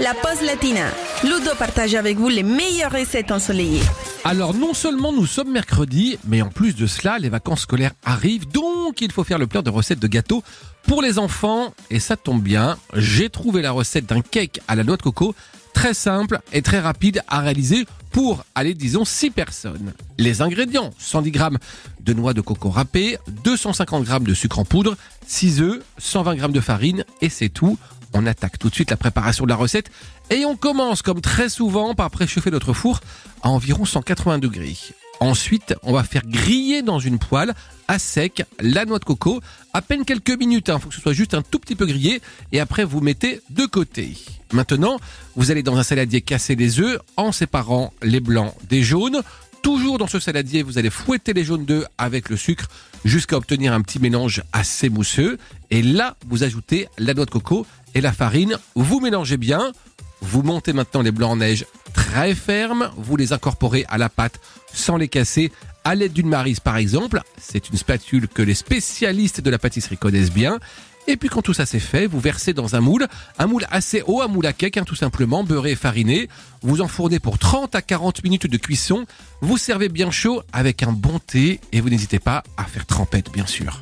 la pause latina. Ludo partage avec vous les meilleures recettes ensoleillées. Alors non seulement nous sommes mercredi, mais en plus de cela, les vacances scolaires arrivent, donc il faut faire le plein de recettes de gâteaux pour les enfants. Et ça tombe bien, j'ai trouvé la recette d'un cake à la noix de coco, très simple et très rapide à réaliser pour, aller disons, 6 personnes. Les ingrédients, 110 g de noix de coco râpée, 250 g de sucre en poudre, 6 œufs, 120 g de farine et c'est tout. On attaque tout de suite la préparation de la recette et on commence comme très souvent par préchauffer notre four à environ 180 degrés. Ensuite, on va faire griller dans une poêle à sec la noix de coco, à peine quelques minutes, il hein, faut que ce soit juste un tout petit peu grillé, et après vous mettez de côté. Maintenant, vous allez dans un saladier casser les œufs en séparant les blancs des jaunes. Toujours dans ce saladier, vous allez fouetter les jaunes d'œufs avec le sucre jusqu'à obtenir un petit mélange assez mousseux. Et là, vous ajoutez la noix de coco et la farine. Vous mélangez bien. Vous montez maintenant les blancs en neige très fermes. Vous les incorporez à la pâte sans les casser à l'aide d'une marise par exemple. C'est une spatule que les spécialistes de la pâtisserie connaissent bien. Et puis quand tout ça c'est fait, vous versez dans un moule, un moule assez haut, un moule à cake hein, tout simplement, beurré et fariné. Vous enfournez pour 30 à 40 minutes de cuisson. Vous servez bien chaud avec un bon thé et vous n'hésitez pas à faire trempette bien sûr.